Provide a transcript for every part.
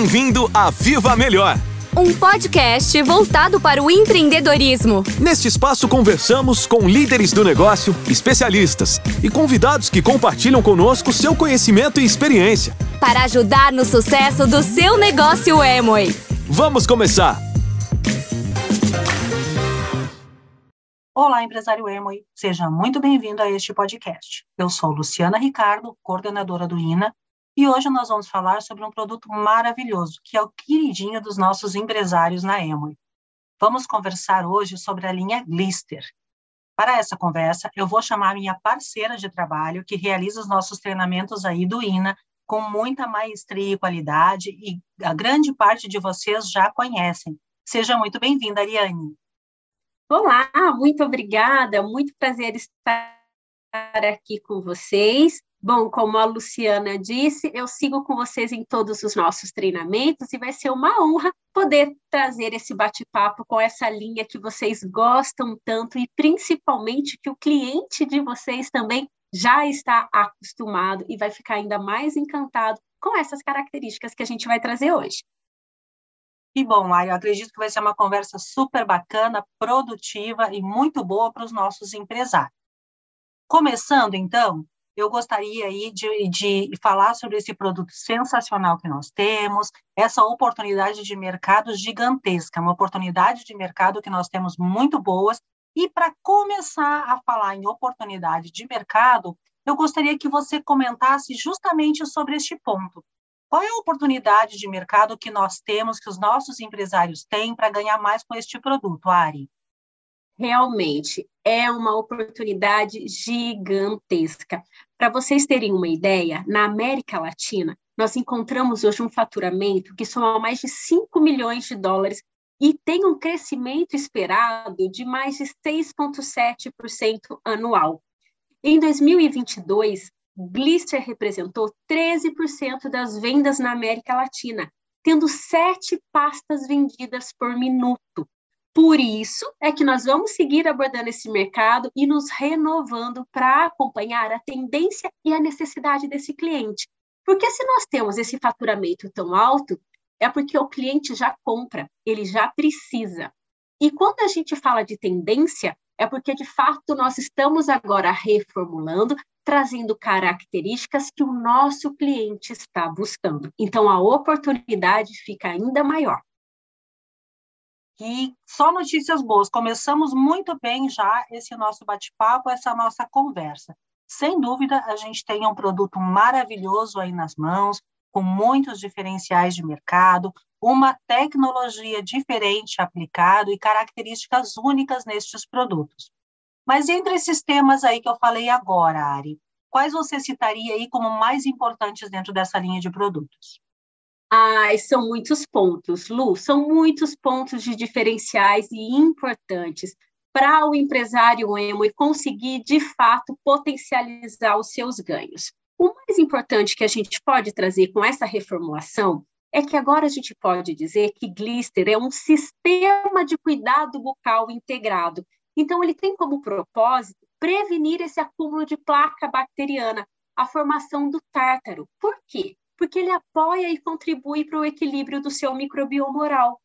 Bem-vindo a Viva Melhor! Um podcast voltado para o empreendedorismo. Neste espaço conversamos com líderes do negócio, especialistas e convidados que compartilham conosco seu conhecimento e experiência. Para ajudar no sucesso do seu negócio Emoi. Vamos começar! Olá, empresário Emoi. Seja muito bem-vindo a este podcast. Eu sou Luciana Ricardo, coordenadora do INA, e hoje nós vamos falar sobre um produto maravilhoso, que é o queridinho dos nossos empresários na Emoi. Vamos conversar hoje sobre a linha Glister. Para essa conversa, eu vou chamar minha parceira de trabalho, que realiza os nossos treinamentos aí do INA, com muita maestria e qualidade, e a grande parte de vocês já conhecem. Seja muito bem-vinda, Ariane. Olá, muito obrigada, muito prazer estar aqui com vocês. Bom, como a Luciana disse, eu sigo com vocês em todos os nossos treinamentos e vai ser uma honra poder trazer esse bate-papo com essa linha que vocês gostam tanto e principalmente que o cliente de vocês também já está acostumado e vai ficar ainda mais encantado com essas características que a gente vai trazer hoje. Que bom, Mário. Acredito que vai ser uma conversa super bacana, produtiva e muito boa para os nossos empresários. Começando, então, eu gostaria aí de, de falar sobre esse produto sensacional que nós temos, essa oportunidade de mercado gigantesca, uma oportunidade de mercado que nós temos muito boas. E para começar a falar em oportunidade de mercado, eu gostaria que você comentasse justamente sobre este ponto. Qual é a oportunidade de mercado que nós temos, que os nossos empresários têm para ganhar mais com este produto, Ari? Realmente é uma oportunidade gigantesca. Para vocês terem uma ideia, na América Latina, nós encontramos hoje um faturamento que soma mais de 5 milhões de dólares e tem um crescimento esperado de mais de 6,7% anual. Em 2022, Glister representou 13% das vendas na América Latina, tendo sete pastas vendidas por minuto. Por isso é que nós vamos seguir abordando esse mercado e nos renovando para acompanhar a tendência e a necessidade desse cliente. Porque se nós temos esse faturamento tão alto, é porque o cliente já compra, ele já precisa. E quando a gente fala de tendência, é porque de fato nós estamos agora reformulando trazendo características que o nosso cliente está buscando. Então, a oportunidade fica ainda maior. E só notícias boas. Começamos muito bem já esse nosso bate-papo, essa nossa conversa. Sem dúvida, a gente tem um produto maravilhoso aí nas mãos, com muitos diferenciais de mercado, uma tecnologia diferente aplicada e características únicas nestes produtos. Mas entre esses temas aí que eu falei agora, Ari, quais você citaria aí como mais importantes dentro dessa linha de produtos? Ai, são muitos pontos, Lu, são muitos pontos de diferenciais e importantes para o empresário emo e conseguir, de fato, potencializar os seus ganhos. O mais importante que a gente pode trazer com essa reformulação é que agora a gente pode dizer que Glister é um sistema de cuidado bucal integrado então, ele tem como propósito prevenir esse acúmulo de placa bacteriana, a formação do tártaro. Por quê? Porque ele apoia e contribui para o equilíbrio do seu microbioma oral.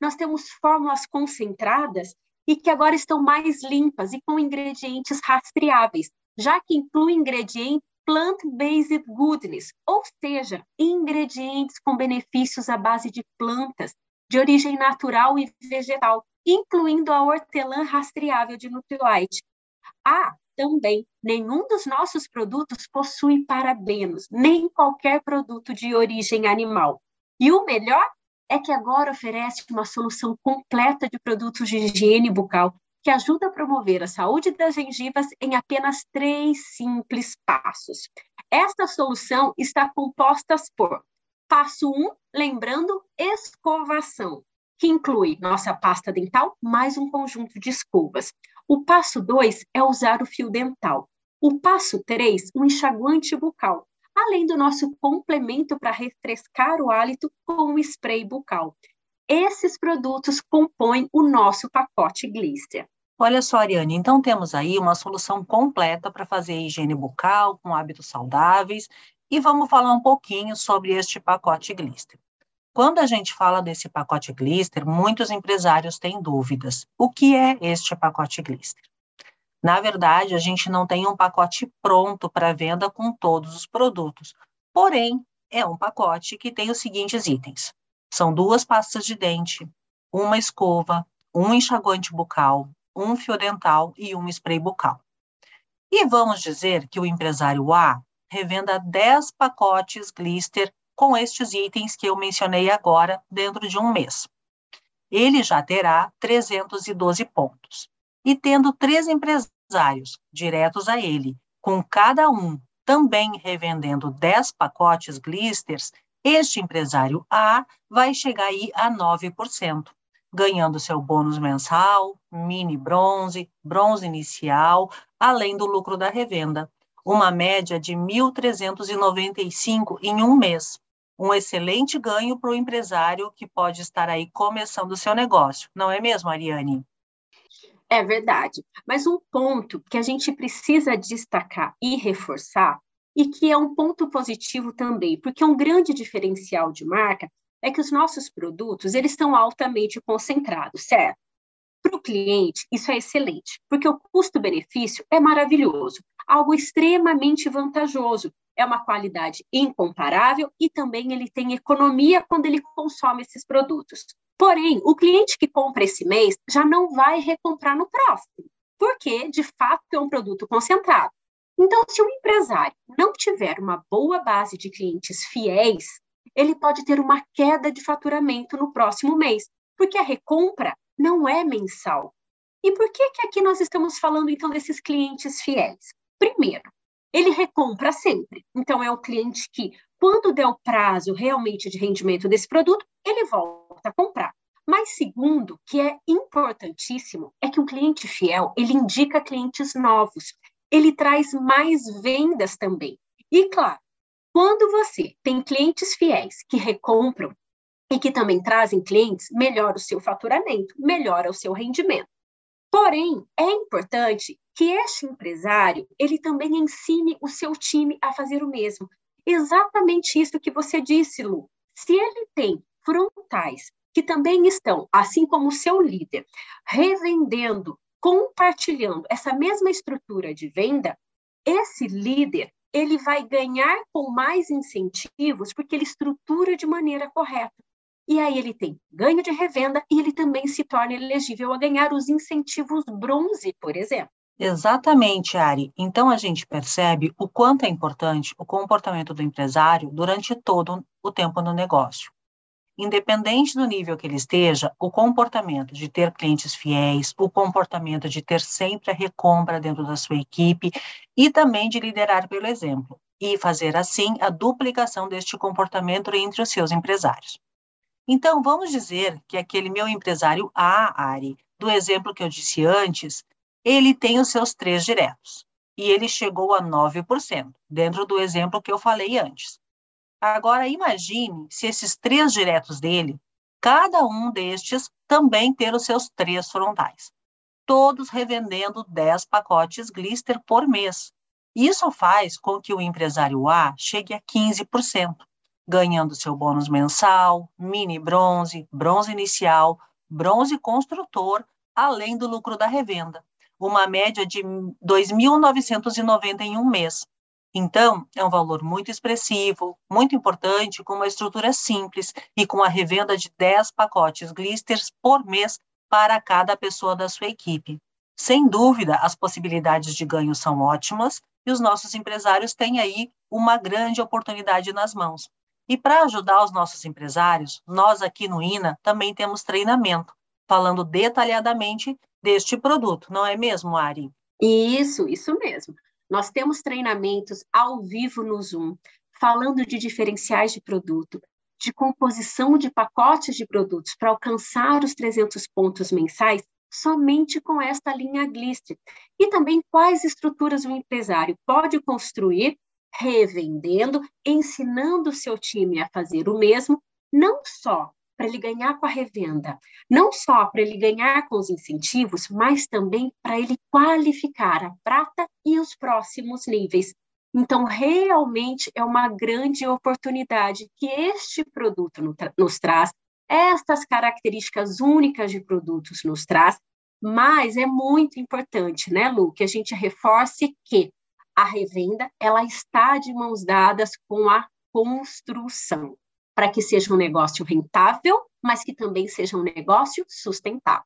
Nós temos fórmulas concentradas e que agora estão mais limpas e com ingredientes rastreáveis, já que inclui ingredientes plant-based goodness, ou seja, ingredientes com benefícios à base de plantas, de origem natural e vegetal, incluindo a hortelã rastreável de Nutrilite. Ah, também, nenhum dos nossos produtos possui parabenos, nem qualquer produto de origem animal. E o melhor é que agora oferece uma solução completa de produtos de higiene bucal que ajuda a promover a saúde das gengivas em apenas três simples passos. Esta solução está composta por passo 1, um, lembrando escovação que inclui nossa pasta dental mais um conjunto de escovas. O passo 2 é usar o fio dental. O passo 3, um enxaguante bucal, além do nosso complemento para refrescar o hálito com o spray bucal. Esses produtos compõem o nosso pacote Glister. Olha só, Ariane, então temos aí uma solução completa para fazer higiene bucal com hábitos saudáveis e vamos falar um pouquinho sobre este pacote Glister. Quando a gente fala desse pacote Glister, muitos empresários têm dúvidas. O que é este pacote Glister? Na verdade, a gente não tem um pacote pronto para venda com todos os produtos. Porém, é um pacote que tem os seguintes itens: são duas pastas de dente, uma escova, um enxaguante bucal, um fio dental e um spray bucal. E vamos dizer que o empresário A revenda 10 pacotes Glister com estes itens que eu mencionei agora dentro de um mês. Ele já terá 312 pontos. E tendo três empresários diretos a ele, com cada um também revendendo 10 pacotes Glisters, este empresário A vai chegar aí a 9%, ganhando seu bônus mensal, mini bronze, bronze inicial, além do lucro da revenda. Uma média de 1.395 em um mês. Um excelente ganho para o empresário que pode estar aí começando o seu negócio, não é mesmo, Ariane? É verdade. Mas um ponto que a gente precisa destacar e reforçar e que é um ponto positivo também, porque um grande diferencial de marca é que os nossos produtos eles estão altamente concentrados, certo? Para o cliente, isso é excelente, porque o custo-benefício é maravilhoso, algo extremamente vantajoso. É uma qualidade incomparável e também ele tem economia quando ele consome esses produtos. Porém, o cliente que compra esse mês já não vai recomprar no próximo, porque de fato é um produto concentrado. Então, se o empresário não tiver uma boa base de clientes fiéis, ele pode ter uma queda de faturamento no próximo mês, porque a recompra não é mensal. E por que, que aqui nós estamos falando, então, desses clientes fiéis? Primeiro, ele recompra sempre. Então, é o cliente que, quando der o prazo realmente de rendimento desse produto, ele volta a comprar. Mas segundo, que é importantíssimo, é que um cliente fiel, ele indica clientes novos ele traz mais vendas também. E claro, quando você tem clientes fiéis que recompram e que também trazem clientes, melhora o seu faturamento, melhora o seu rendimento. Porém, é importante que este empresário, ele também ensine o seu time a fazer o mesmo. Exatamente isso que você disse, Lu. Se ele tem frontais que também estão, assim como o seu líder, revendendo compartilhando essa mesma estrutura de venda, esse líder ele vai ganhar com mais incentivos porque ele estrutura de maneira correta. E aí ele tem ganho de revenda e ele também se torna elegível a ganhar os incentivos bronze, por exemplo. Exatamente, Ari. Então a gente percebe o quanto é importante o comportamento do empresário durante todo o tempo no negócio independente do nível que ele esteja, o comportamento de ter clientes fiéis, o comportamento de ter sempre a recompra dentro da sua equipe e também de liderar pelo exemplo e fazer assim a duplicação deste comportamento entre os seus empresários. Então, vamos dizer que aquele meu empresário A, Ari, do exemplo que eu disse antes, ele tem os seus três diretos e ele chegou a 9%, dentro do exemplo que eu falei antes. Agora, imagine se esses três diretos dele, cada um destes também ter os seus três frontais, todos revendendo 10 pacotes Glister por mês. Isso faz com que o empresário A chegue a 15%, ganhando seu bônus mensal, mini bronze, bronze inicial, bronze construtor, além do lucro da revenda, uma média de R$ 2.990 em um mês, então, é um valor muito expressivo, muito importante, com uma estrutura simples e com a revenda de 10 pacotes Glisters por mês para cada pessoa da sua equipe. Sem dúvida, as possibilidades de ganho são ótimas e os nossos empresários têm aí uma grande oportunidade nas mãos. E para ajudar os nossos empresários, nós aqui no INA também temos treinamento, falando detalhadamente deste produto, não é mesmo, Ari? Isso, isso mesmo. Nós temos treinamentos ao vivo no Zoom, falando de diferenciais de produto, de composição de pacotes de produtos para alcançar os 300 pontos mensais somente com esta linha Glister. E também quais estruturas o empresário pode construir revendendo, ensinando o seu time a fazer o mesmo, não só para ele ganhar com a revenda, não só para ele ganhar com os incentivos, mas também para ele qualificar a prata e os próximos níveis. Então, realmente é uma grande oportunidade que este produto nos traz, estas características únicas de produtos nos traz, mas é muito importante, né, Lu, que a gente reforce que a revenda ela está de mãos dadas com a construção, para que seja um negócio rentável, mas que também seja um negócio sustentável.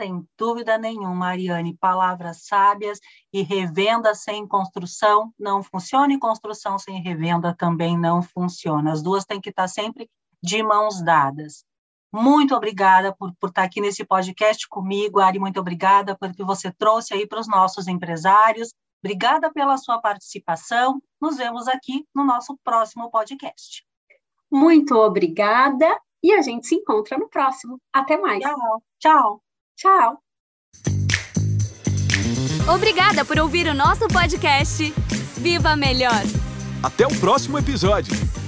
Sem dúvida nenhuma, Mariane, palavras sábias e revenda sem construção não funciona e construção sem revenda também não funciona. As duas têm que estar sempre de mãos dadas. Muito obrigada por, por estar aqui nesse podcast comigo, Ari, muito obrigada pelo que você trouxe aí para os nossos empresários. Obrigada pela sua participação. Nos vemos aqui no nosso próximo podcast. Muito obrigada e a gente se encontra no próximo. Até mais. Tchau. Tchau. Tchau! Obrigada por ouvir o nosso podcast. Viva Melhor! Até o próximo episódio!